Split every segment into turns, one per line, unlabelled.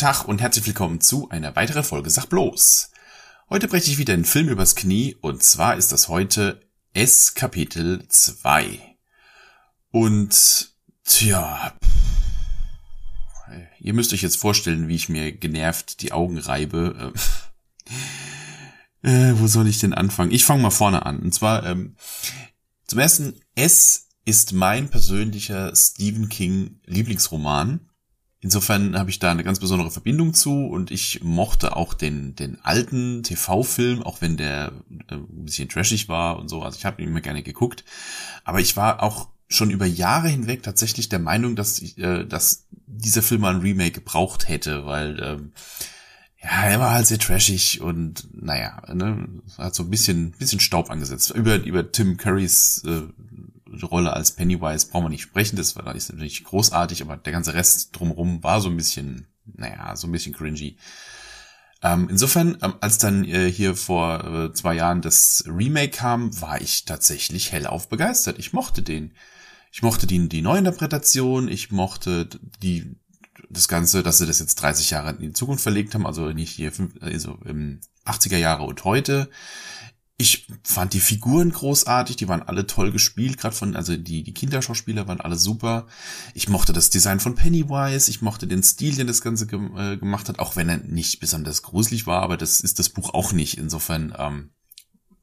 Tag und herzlich willkommen zu einer weiteren Folge Sag bloß. Heute breche ich wieder einen Film übers Knie und zwar ist das heute S Kapitel 2. Und tja, ihr müsst euch jetzt vorstellen, wie ich mir genervt die Augen reibe. Äh, wo soll ich denn anfangen? Ich fange mal vorne an. Und zwar ähm, zum ersten, S ist mein persönlicher Stephen King Lieblingsroman. Insofern habe ich da eine ganz besondere Verbindung zu und ich mochte auch den, den alten TV-Film, auch wenn der äh, ein bisschen trashig war und so. Also ich habe ihn immer gerne geguckt. Aber ich war auch schon über Jahre hinweg tatsächlich der Meinung, dass, ich, äh, dass dieser Film mal ein Remake gebraucht hätte, weil ähm, ja, er war halt sehr trashig und naja, ne, hat so ein bisschen, bisschen Staub angesetzt. Über, über Tim Currys äh, Rolle als Pennywise brauchen wir nicht sprechen, das war ist natürlich großartig, aber der ganze Rest drumherum war so ein bisschen, naja, so ein bisschen cringy. Ähm, insofern, ähm, als dann äh, hier vor äh, zwei Jahren das Remake kam, war ich tatsächlich hellauf begeistert. Ich mochte den. Ich mochte die, die Neuinterpretation, ich mochte die, das Ganze, dass sie das jetzt 30 Jahre in die Zukunft verlegt haben, also nicht hier also im 80er Jahre und heute ich fand die Figuren großartig, die waren alle toll gespielt, gerade von, also die, die Kinderschauspieler waren alle super. Ich mochte das Design von Pennywise, ich mochte den Stil, den das Ganze ge äh, gemacht hat, auch wenn er nicht besonders gruselig war, aber das ist das Buch auch nicht. Insofern ähm,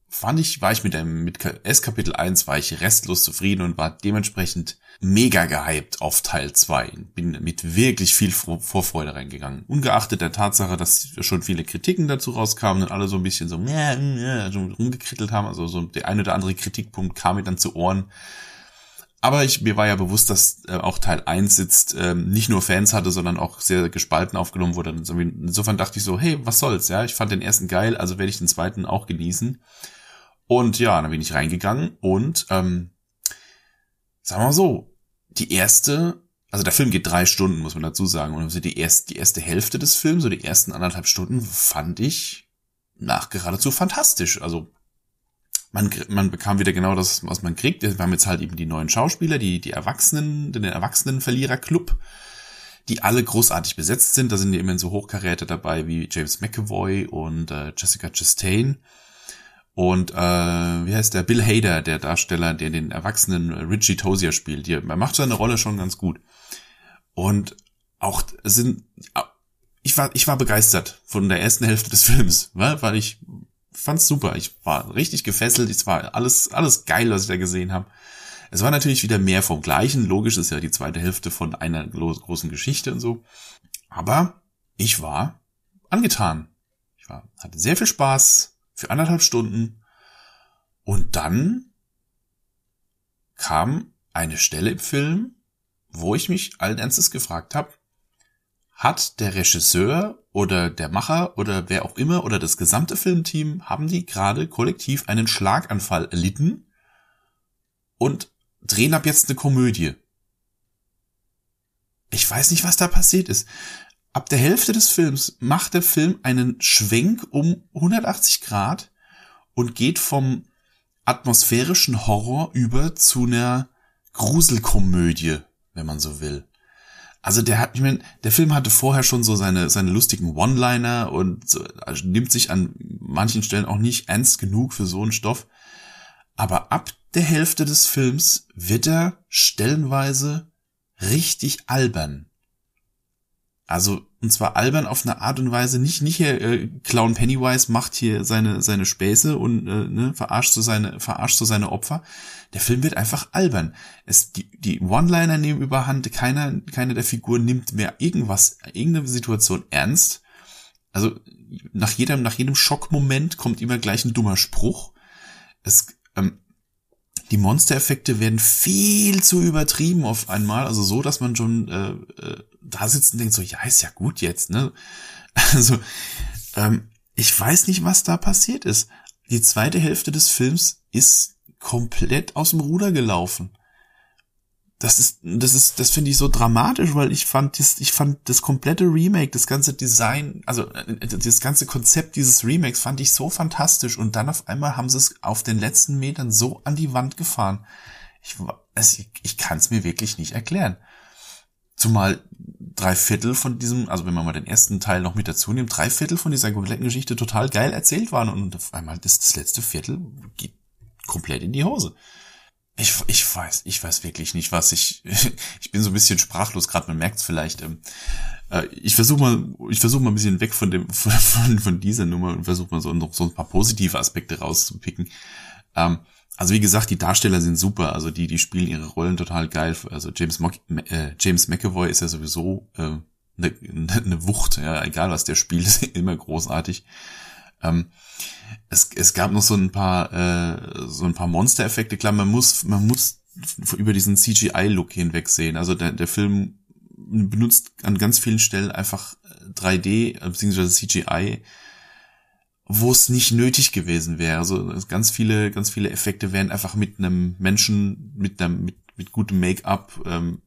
fand ich, war ich mit dem mit S Kapitel 1 war ich restlos zufrieden und war dementsprechend mega gehypt auf Teil 2. Bin mit wirklich viel Vorfreude reingegangen. Ungeachtet der Tatsache, dass schon viele Kritiken dazu rauskamen und alle so ein bisschen so, äh, äh, so rumgekrittelt haben. Also so der eine oder andere Kritikpunkt kam mir dann zu Ohren. Aber ich, mir war ja bewusst, dass äh, auch Teil 1 jetzt ähm, nicht nur Fans hatte, sondern auch sehr gespalten aufgenommen wurde. Insofern dachte ich so, hey, was soll's, ja? Ich fand den ersten geil, also werde ich den zweiten auch genießen. Und ja, dann bin ich reingegangen und ähm, sagen wir mal so, die erste, also der Film geht drei Stunden, muss man dazu sagen. Und also die erste, die erste Hälfte des Films, so die ersten anderthalb Stunden, fand ich nach geradezu fantastisch. Also man, man bekam wieder genau das, was man kriegt. Wir haben jetzt halt eben die neuen Schauspieler, die, die Erwachsenen, den Erwachsenenverlierer-Club, die alle großartig besetzt sind. Da sind ja immerhin so Hochkaräte dabei wie James McAvoy und äh, Jessica Chastain. Und äh, wie heißt der? Bill Hader, der Darsteller, der den erwachsenen Richie Tozier spielt. Die, er macht seine Rolle schon ganz gut. Und auch sind, ich war, ich war begeistert von der ersten Hälfte des Films, weil ich fand's super. Ich war richtig gefesselt. Es war alles, alles geil, was ich da gesehen habe. Es war natürlich wieder mehr vom Gleichen. Logisch ist ja die zweite Hälfte von einer großen Geschichte und so. Aber ich war angetan. Ich war, hatte sehr viel Spaß für anderthalb Stunden. Und dann kam eine Stelle im Film, wo ich mich allen Ernstes gefragt habe, hat der Regisseur oder der Macher oder wer auch immer oder das gesamte Filmteam, haben die gerade kollektiv einen Schlaganfall erlitten und drehen ab jetzt eine Komödie. Ich weiß nicht, was da passiert ist. Ab der Hälfte des Films macht der Film einen Schwenk um 180 Grad und geht vom atmosphärischen Horror über zu einer Gruselkomödie, wenn man so will. Also der hat, ich meine, der Film hatte vorher schon so seine seine lustigen One-Liner und so, also nimmt sich an manchen Stellen auch nicht ernst genug für so einen Stoff. Aber ab der Hälfte des Films wird er stellenweise richtig albern. Also, und zwar albern auf eine Art und Weise, nicht, nicht hier, äh, Clown Pennywise macht hier seine, seine Späße und äh, ne, verarscht so seine, verarscht so seine Opfer. Der Film wird einfach albern. Es, die, die One-Liner nehmen überhand, keiner, keine der Figuren nimmt mehr irgendwas, irgendeine Situation ernst. Also, nach jedem, nach jedem Schockmoment kommt immer gleich ein dummer Spruch. Es, ähm, die Monstereffekte werden viel zu übertrieben auf einmal, also so, dass man schon äh, äh, da sitzt und denkt so, ja, ist ja gut jetzt, ne? Also, ähm, ich weiß nicht, was da passiert ist. Die zweite Hälfte des Films ist komplett aus dem Ruder gelaufen das ist, das ist, das finde ich so dramatisch, weil ich fand, das, ich fand das komplette Remake, das ganze Design, also äh, das ganze Konzept dieses Remakes fand ich so fantastisch und dann auf einmal haben sie es auf den letzten Metern so an die Wand gefahren. Ich, also ich, ich kann es mir wirklich nicht erklären. Zumal drei Viertel von diesem, also wenn man mal den ersten Teil noch mit dazu nimmt, drei Viertel von dieser kompletten Geschichte total geil erzählt waren und auf einmal das, das letzte Viertel geht komplett in die Hose. Ich, ich weiß, ich weiß wirklich nicht, was ich. Ich bin so ein bisschen sprachlos, gerade man merkt es vielleicht. Ähm, äh, ich versuche mal, ich versuche mal ein bisschen weg von dem von, von dieser Nummer und versuche mal so so ein paar positive Aspekte rauszupicken. Ähm, also wie gesagt, die Darsteller sind super, also die, die spielen ihre Rollen total geil. Also James, Mo äh, James McAvoy ist ja sowieso äh, eine, eine Wucht, ja, egal was der spielt, ist immer großartig. Ähm, es, es gab noch so ein paar äh, so ein paar Monster-Effekte. Klar, man muss man muss über diesen CGI-Look hinwegsehen. Also der, der Film benutzt an ganz vielen Stellen einfach 3D bzw. CGI wo es nicht nötig gewesen wäre. Also ganz viele, ganz viele Effekte wären einfach mit einem Menschen, mit einem, mit, mit gutem Make-up ähm,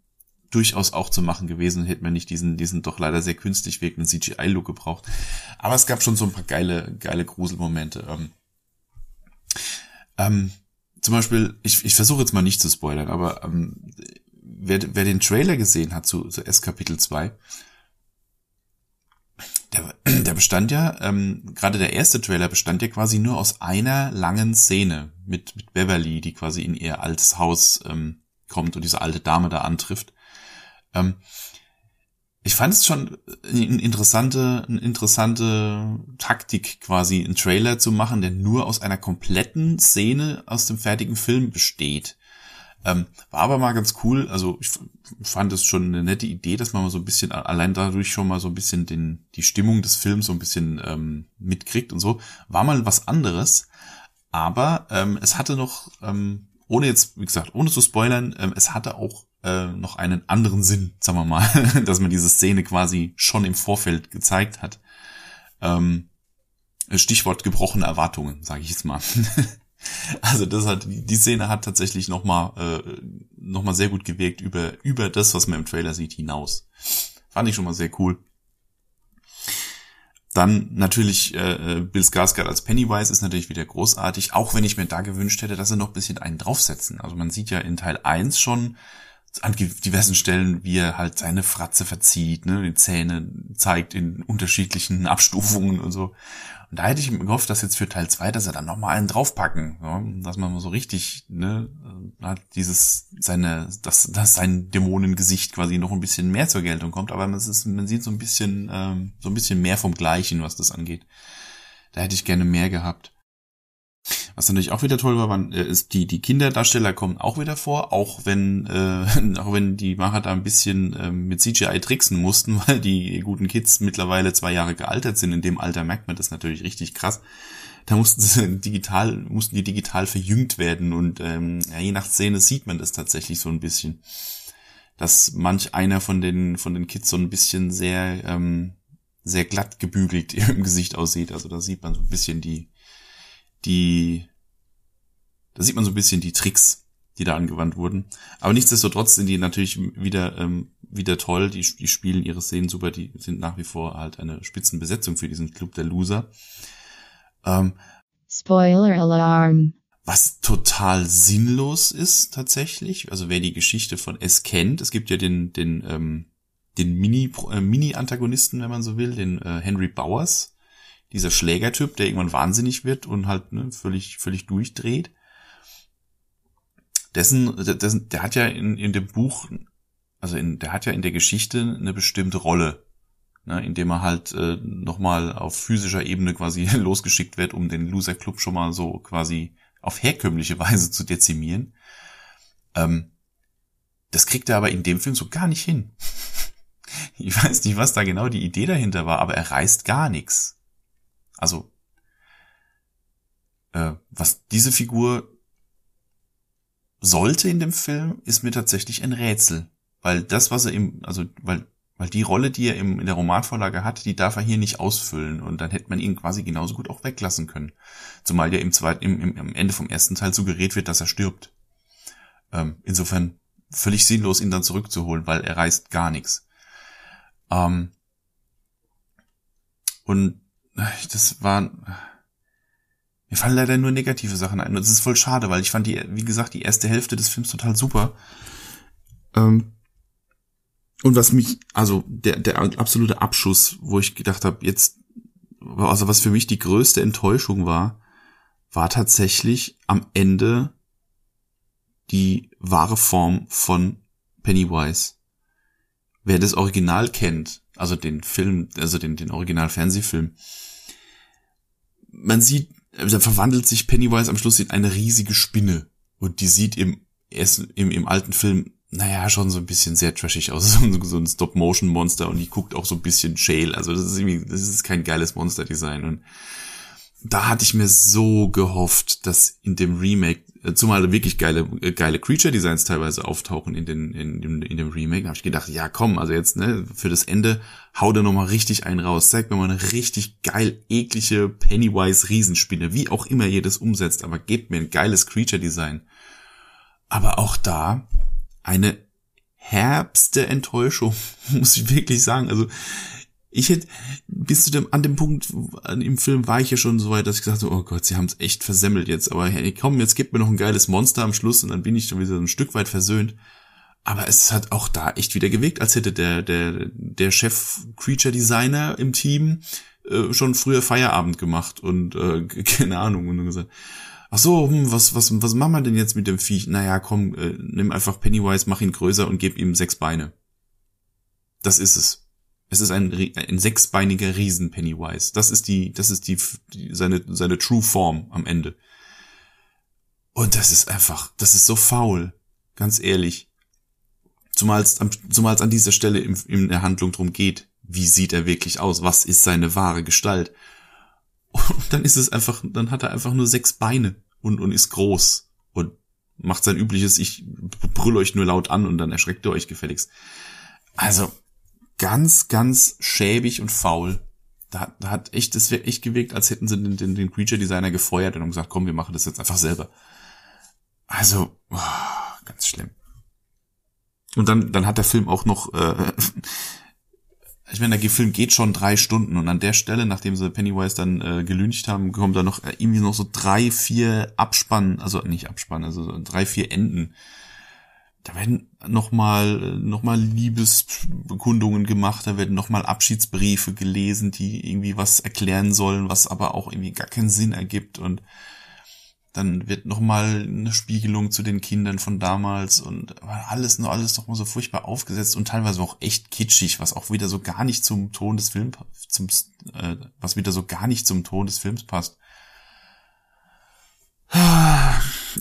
durchaus auch zu machen gewesen, hätte man nicht diesen, diesen doch leider sehr künstlich wirkenden CGI-Look gebraucht. Aber es gab schon so ein paar geile, geile Gruselmomente. Ähm, ähm, zum Beispiel, ich, ich versuche jetzt mal nicht zu spoilern, aber ähm, wer, wer den Trailer gesehen hat zu, zu S Kapitel 2, der, bestand ja, ähm, gerade der erste Trailer bestand ja quasi nur aus einer langen Szene mit, mit Beverly, die quasi in ihr altes Haus ähm, kommt und diese alte Dame da antrifft. Ähm, ich fand es schon eine interessante, eine interessante Taktik, quasi einen Trailer zu machen, der nur aus einer kompletten Szene aus dem fertigen Film besteht. Ähm, war aber mal ganz cool. Also ich fand es schon eine nette Idee, dass man mal so ein bisschen allein dadurch schon mal so ein bisschen den, die Stimmung des Films so ein bisschen ähm, mitkriegt und so. War mal was anderes. Aber ähm, es hatte noch, ähm, ohne jetzt, wie gesagt, ohne zu spoilern, ähm, es hatte auch äh, noch einen anderen Sinn, sagen wir mal, dass man diese Szene quasi schon im Vorfeld gezeigt hat. Ähm, Stichwort gebrochene Erwartungen, sage ich jetzt mal. Also das hat die Szene hat tatsächlich noch mal äh, noch mal sehr gut gewirkt über über das, was man im Trailer sieht, hinaus. Fand ich schon mal sehr cool. Dann natürlich äh, äh Bill Skarsgård als Pennywise ist natürlich wieder großartig, auch wenn ich mir da gewünscht hätte, dass sie noch ein bisschen einen draufsetzen. Also man sieht ja in Teil 1 schon an diversen Stellen, wie er halt seine Fratze verzieht, ne, die Zähne zeigt in unterschiedlichen Abstufungen und so. Und da hätte ich gehofft, dass jetzt für Teil 2, dass er dann nochmal einen draufpacken, ja, dass man so richtig, ne, hat dieses, seine, dass, dass sein Dämonengesicht quasi noch ein bisschen mehr zur Geltung kommt, aber man, ist, man sieht so ein bisschen, ähm, so ein bisschen mehr vom Gleichen, was das angeht. Da hätte ich gerne mehr gehabt. Was natürlich auch wieder toll war, waren, äh, ist die die Kinderdarsteller kommen auch wieder vor, auch wenn äh, auch wenn die Macher da ein bisschen äh, mit CGI tricksen mussten, weil die guten Kids mittlerweile zwei Jahre gealtert sind. In dem Alter merkt man das natürlich richtig krass. Da mussten sie digital mussten die digital verjüngt werden und ähm, ja, je nach Szene sieht man das tatsächlich so ein bisschen, dass manch einer von den von den Kids so ein bisschen sehr ähm, sehr glatt gebügelt im Gesicht aussieht. Also da sieht man so ein bisschen die die, da sieht man so ein bisschen die Tricks, die da angewandt wurden. Aber nichtsdestotrotz sind die natürlich wieder, ähm, wieder toll. Die, die spielen ihre Szenen super. Die sind nach wie vor halt eine Spitzenbesetzung für diesen Club der Loser. Ähm,
Spoiler Alarm.
Was total sinnlos ist tatsächlich. Also wer die Geschichte von S kennt, es gibt ja den, den, ähm, den Mini, äh, Mini-Antagonisten, wenn man so will, den äh, Henry Bowers, dieser Schlägertyp, der irgendwann wahnsinnig wird und halt ne, völlig, völlig durchdreht. Dessen, dessen, der hat ja in, in dem Buch, also in, der hat ja in der Geschichte eine bestimmte Rolle, ne, indem er halt äh, nochmal auf physischer Ebene quasi losgeschickt wird, um den Loser Club schon mal so quasi auf herkömmliche Weise zu dezimieren. Ähm, das kriegt er aber in dem Film so gar nicht hin. Ich weiß nicht, was da genau die Idee dahinter war, aber er reißt gar nichts. Also, äh, was diese Figur sollte in dem Film, ist mir tatsächlich ein Rätsel. Weil das, was er im, also, weil, weil die Rolle, die er im, in der Romanvorlage hat, die darf er hier nicht ausfüllen. Und dann hätte man ihn quasi genauso gut auch weglassen können. Zumal ja im zweiten, im, im, am Ende vom ersten Teil suggeriert wird, dass er stirbt. Ähm, insofern völlig sinnlos, ihn dann zurückzuholen, weil er reißt gar nichts. Ähm, und das war, mir fallen leider nur negative Sachen ein. Und das ist voll schade, weil ich fand die, wie gesagt, die erste Hälfte des Films total super. Ähm, und was mich, also der, der absolute Abschuss, wo ich gedacht habe, jetzt, also was für mich die größte Enttäuschung war, war tatsächlich am Ende die wahre Form von Pennywise. Wer das Original kennt, also den Film, also den, den Original-Fernsehfilm, man sieht, da verwandelt sich Pennywise am Schluss in eine riesige Spinne. Und die sieht im, im, im alten Film, naja, schon so ein bisschen sehr trashig aus. So, ein Stop-Motion-Monster und die guckt auch so ein bisschen shale. Also das ist irgendwie, das ist kein geiles Monster-Design. Und da hatte ich mir so gehofft, dass in dem Remake, äh, zumal wirklich geile, äh, geile Creature-Designs teilweise auftauchen in, den, in, in, in dem Remake, habe ich gedacht, ja komm, also jetzt, ne, für das Ende, hau da nochmal richtig einen raus, zeig mir mal eine richtig geil, eklige Pennywise-Riesenspinne, wie auch immer ihr das umsetzt, aber gebt mir ein geiles Creature-Design. Aber auch da eine herbste Enttäuschung, muss ich wirklich sagen. Also ich hätte, bis zu dem, an dem Punkt im Film war ich ja schon so weit, dass ich gesagt habe, oh Gott, sie haben es echt versemmelt jetzt. Aber hey, komm, jetzt gibt mir noch ein geiles Monster am Schluss und dann bin ich schon wieder ein Stück weit versöhnt. Aber es hat auch da echt wieder gewirkt, als hätte der, der, der Chef-Creature-Designer im Team äh, schon früher Feierabend gemacht und äh, keine Ahnung. Und gesagt, ach so, hm, was, was, was machen wir denn jetzt mit dem Viech? Naja, komm, äh, nimm einfach Pennywise, mach ihn größer und gib ihm sechs Beine. Das ist es. Es ist ein, ein sechsbeiniger Riesen Pennywise. Das ist die, das ist die, die, seine, seine True Form am Ende. Und das ist einfach, das ist so faul. Ganz ehrlich. Zumal es, zumal es an dieser Stelle in, in der Handlung drum geht. Wie sieht er wirklich aus? Was ist seine wahre Gestalt? Und dann ist es einfach, dann hat er einfach nur sechs Beine und, und ist groß und macht sein übliches, ich brüll euch nur laut an und dann erschreckt ihr euch gefälligst. Also, ganz, ganz schäbig und faul. Da, da hat echt, das wäre echt gewirkt, als hätten sie den, den, den Creature Designer gefeuert und gesagt, komm, wir machen das jetzt einfach selber. Also, oh, ganz schlimm. Und dann, dann hat der Film auch noch, äh, ich meine, der Film geht schon drei Stunden und an der Stelle, nachdem sie Pennywise dann äh, gelüncht haben, kommen da noch äh, irgendwie noch so drei, vier Abspannen, also nicht Abspannen, also so drei, vier Enden da werden nochmal noch mal Liebesbekundungen gemacht, da werden nochmal Abschiedsbriefe gelesen, die irgendwie was erklären sollen, was aber auch irgendwie gar keinen Sinn ergibt. Und dann wird nochmal eine Spiegelung zu den Kindern von damals und alles nur alles nochmal so furchtbar aufgesetzt und teilweise auch echt kitschig, was auch wieder so gar nicht zum Ton des Films, zum, äh, was wieder so gar nicht zum Ton des Films passt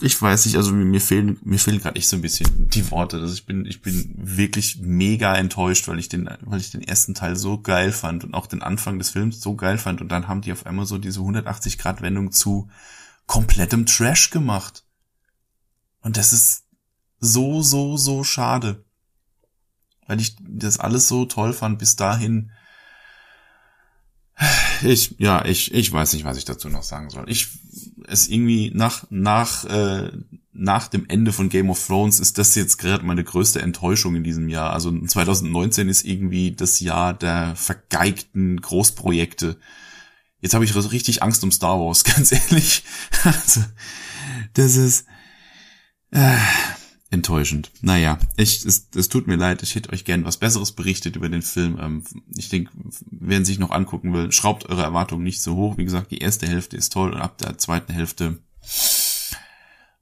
ich weiß nicht, also mir fehlen mir fehlen gerade echt so ein bisschen die Worte. Also ich bin ich bin wirklich mega enttäuscht, weil ich den weil ich den ersten Teil so geil fand und auch den Anfang des Films so geil fand und dann haben die auf einmal so diese 180 Grad Wendung zu komplettem Trash gemacht. Und das ist so so so schade, weil ich das alles so toll fand bis dahin. Ich ja ich ich weiß nicht, was ich dazu noch sagen soll. Ich es irgendwie nach, nach, äh, nach dem Ende von Game of Thrones ist das jetzt gerade meine größte Enttäuschung in diesem Jahr. Also 2019 ist irgendwie das Jahr der vergeigten Großprojekte. Jetzt habe ich richtig Angst um Star Wars, ganz ehrlich. Also, das ist, äh, enttäuschend. Naja, ich, es, es tut mir leid, ich hätte euch gern was Besseres berichtet über den Film. Ähm, ich denke, wer sich noch angucken will, schraubt eure Erwartungen nicht so hoch. Wie gesagt, die erste Hälfte ist toll und ab der zweiten Hälfte,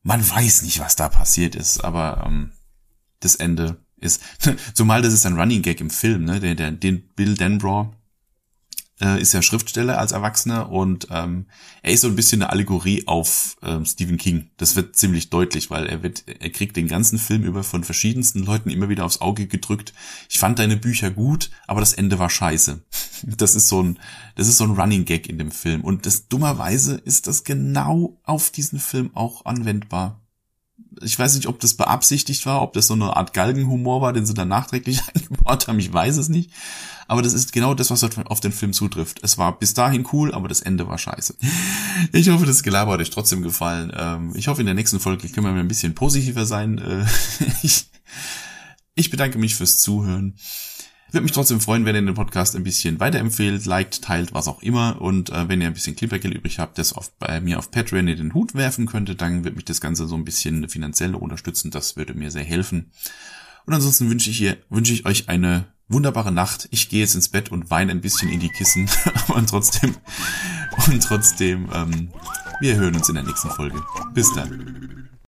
man weiß nicht, was da passiert ist, aber ähm, das Ende ist, zumal das ist ein Running Gag im Film, ne, der, den Bill Denbrough äh, ist ja Schriftsteller als Erwachsener und ähm, er ist so ein bisschen eine Allegorie auf ähm, Stephen King. Das wird ziemlich deutlich, weil er wird, er kriegt den ganzen Film über von verschiedensten Leuten immer wieder aufs Auge gedrückt. Ich fand deine Bücher gut, aber das Ende war scheiße. Das ist so ein, das ist so ein Running Gag in dem Film und das dummerweise ist das genau auf diesen Film auch anwendbar ich weiß nicht, ob das beabsichtigt war, ob das so eine Art Galgenhumor war, den sie dann nachträglich eingebaut haben, ich weiß es nicht. Aber das ist genau das, was auf den Film zutrifft. Es war bis dahin cool, aber das Ende war scheiße. Ich hoffe, das Gelaber hat euch trotzdem gefallen. Ähm, ich hoffe, in der nächsten Folge können wir ein bisschen positiver sein. Äh, ich bedanke mich fürs Zuhören. Würde mich trotzdem freuen, wenn ihr den Podcast ein bisschen weiterempfehlt, liked, teilt, was auch immer. Und äh, wenn ihr ein bisschen Clippergeld übrig habt, das auf, bei mir auf Patreon in den Hut werfen könntet, dann wird mich das Ganze so ein bisschen finanziell unterstützen. Das würde mir sehr helfen. Und ansonsten wünsche ich, ihr, wünsche ich euch eine wunderbare Nacht. Ich gehe jetzt ins Bett und weine ein bisschen in die Kissen. und trotzdem, und trotzdem, ähm, wir hören uns in der nächsten Folge. Bis dann.